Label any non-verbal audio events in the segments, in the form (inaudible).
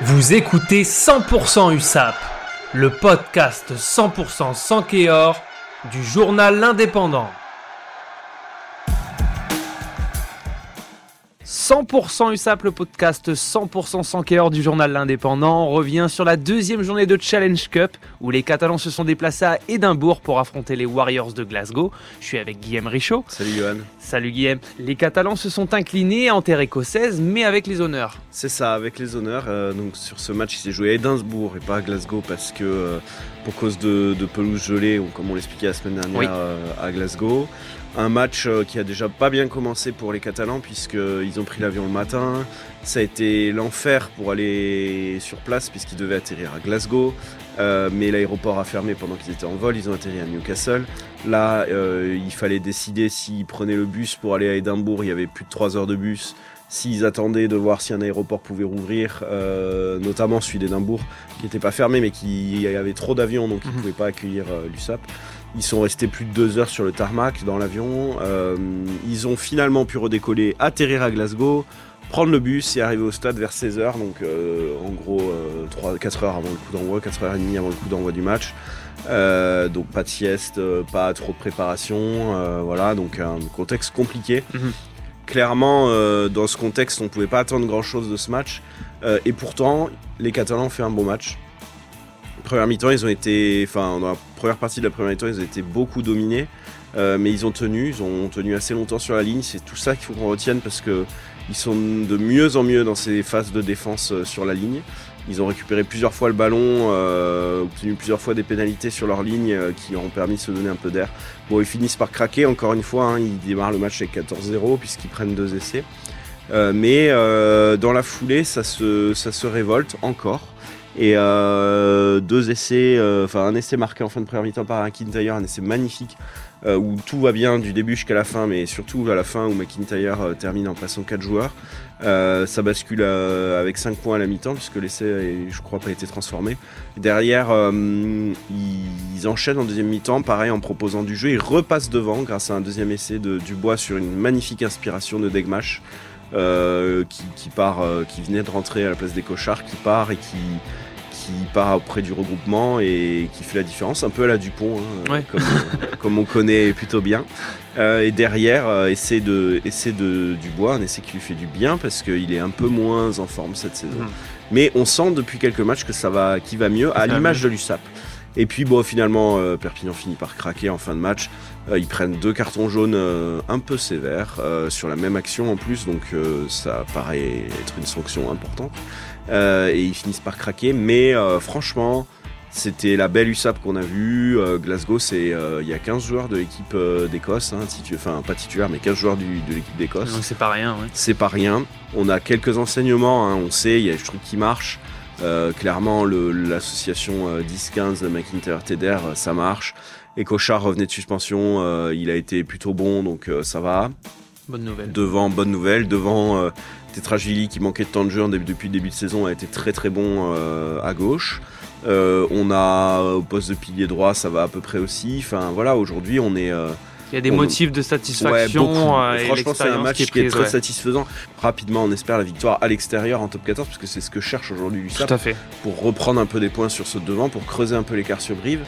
Vous écoutez 100% USAP, le podcast 100% sans Kéor du journal L'Indépendant. 100% USAP, le podcast 100% sans du journal L'Indépendant, revient sur la deuxième journée de Challenge Cup où les Catalans se sont déplacés à Édimbourg pour affronter les Warriors de Glasgow. Je suis avec Guillaume Richaud. Salut Johan. Salut Guillaume. Les Catalans se sont inclinés en terre écossaise, mais avec les honneurs. C'est ça, avec les honneurs. Euh, donc sur ce match, il s'est joué à Édimbourg et pas à Glasgow parce que euh, pour cause de, de pelouse gelée, ou comme on l'expliquait la semaine dernière Oui. euh, à Glasgow. Un match euh, qui a déjà pas bien commencé pour les Catalans puisqu'ils ont pris l'avion le matin. Ça a été l'enfer pour aller sur place puisqu'ils devaient atterrir à Glasgow. Euh, mais l'aéroport a fermé pendant qu'ils étaient en vol. Ils ont atterri à Newcastle. Là, euh, il fallait décider s'ils prenaient le bus pour aller à Édimbourg. Il y avait plus de 3 heures de bus. S'ils attendaient de voir si un aéroport pouvait rouvrir, euh, notamment celui d'Édimbourg, qui n'était pas fermé mais qui avait trop d'avions donc ils ne Mhm. pouvaient pas accueillir euh, l'USAP. Ils sont restés plus de deux heures sur le tarmac dans l'avion. Euh, ils ont finalement pu redécoller, atterrir à Glasgow, prendre le bus et arriver au stade vers 16h. Donc euh, en gros euh, 3, 4 heures avant le coup d'envoi, 4h30 avant le coup d'envoi du match. Euh, donc pas de sieste, euh, pas trop de préparation. euh, voilà, donc un contexte compliqué. Mhm. Clairement, euh, dans ce contexte, on ne pouvait pas attendre grand-chose de ce match. Euh, et pourtant, les Catalans ont fait un bon match. Première mi-temps, ils ont été, enfin, dans la première partie de la première mi-temps, ils ont été beaucoup dominés, euh, mais ils ont tenu, ils ont tenu assez longtemps sur la ligne. C'est tout ça qu'il faut qu'on retienne parce que ils sont de mieux en mieux dans ces phases de défense euh, sur la ligne. Ils ont récupéré plusieurs fois le ballon, euh, obtenu plusieurs fois des pénalités sur leur ligne euh, qui ont permis de se donner un peu d'air. Bon, ils finissent par craquer encore une fois. hein, ils démarrent le match avec 14-0 puisqu'ils prennent deux essais. Mais dans la foulée, ça se, ça se révolte encore. Et euh, deux essais, euh, enfin un essai marqué en fin de première mi-temps par McIntyre, un essai magnifique euh, où tout va bien du début jusqu'à la fin, mais surtout à la fin où McIntyre termine en passant quatre joueurs. Ça bascule avec 5 points à la mi-temps puisque l'essai, je crois, pas été transformé. Derrière, ils enchaînent en deuxième mi-temps, pareil en proposant du jeu. Ils repassent devant grâce à un deuxième essai de Dubois sur une magnifique inspiration de Degmash. Euh, qui, qui part, euh, qui venait de rentrer à la place des cochards, qui part et qui, qui part auprès du regroupement et qui fait la différence, un peu à la Dupont, hein, Ouais. comme, (laughs) comme on connaît plutôt bien. Euh, et derrière, euh, essai, de, essai de Dubois, un essai qui lui fait du bien parce qu'il est un peu moins en forme cette saison. Mhm. Mais on sent depuis quelques matchs que ça va, qui va mieux, à l'image de l'USAP. Et puis bon, finalement, euh, Perpignan finit par craquer en fin de match. Euh, ils prennent deux cartons jaunes euh, un peu sévères sur la même action en plus, donc ça paraît être une sanction importante. Et ils finissent par craquer, mais franchement, c'était la belle USAP qu'on a vue. Glasgow, c'est il y a 15 joueurs de l'équipe d'Écosse, hein, titu- enfin pas titulaire, mais 15 joueurs du- de l'équipe d'Écosse Donc c'est pas rien. ouais. c'est pas rien. On a quelques enseignements, hein, on sait, il y a des trucs qui marchent. Euh, clairement, l'association euh, 10-15 McIntyre-Teder, euh, ça marche. Et Cochard revenait de suspension, euh, il a été plutôt bon, donc euh, ça va. Bonne nouvelle. Devant, bonne nouvelle. Devant, euh, Tetrashvili, qui manquait de temps de jeu depuis le début de saison, a été très très bon euh, à gauche. Euh, on a au poste de pilier droit, ça va à peu près aussi. Enfin voilà, aujourd'hui on est... Il y a des on- motifs de satisfaction. euh, et Franchement, c'est un match qui, est très ouais. satisfaisant. Rapidement, on espère la victoire à l'extérieur en top 14, parce que c'est ce que cherche aujourd'hui l'USAP Tout à fait. pour reprendre un peu des points sur ce devant, pour creuser un peu l'écart sur Brive.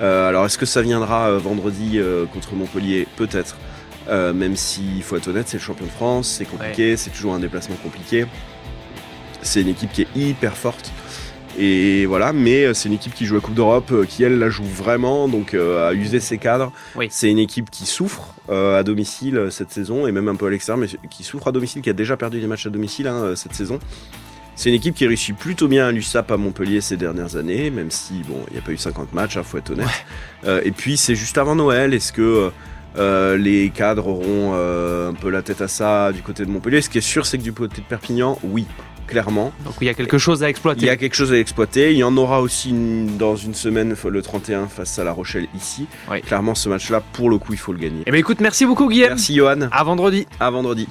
Euh, alors, est-ce que ça viendra euh, vendredi euh, contre Montpellier? Peut-être. Même si, il faut être honnête, c'est le champion de France, c'est compliqué, c'est toujours un déplacement compliqué. C'est une équipe qui est hyper forte. Et voilà, mais euh, c'est une équipe qui joue la Coupe d'Europe, euh, qui elle la joue vraiment, donc euh, a usé ses cadres. Oui. C'est une équipe qui souffre euh, à domicile cette saison, et même un peu à l'extérieur, mais qui souffre à domicile, qui a déjà perdu des matchs à domicile hein, cette saison. C'est une équipe qui réussit plutôt bien à l'USAP à Montpellier ces dernières années, même si bon, il n'y a pas eu 50 matchs, il faut être honnête. Euh, et puis c'est juste avant Noël, est-ce que euh, les cadres auront euh, un peu la tête à ça du côté de Montpellier? Ce qui est sûr, c'est que du côté de Perpignan, oui, clairement. Donc il y a quelque chose à Il exploiter. y a quelque chose à exploiter. Il y en aura aussi une- dans une semaine, le 31, face à La Rochelle ici. Oui. Clairement, ce match-là, pour le coup, il faut le gagner. Eh ben écoute, merci beaucoup Guillaume. Merci Johan. À vendredi. À vendredi.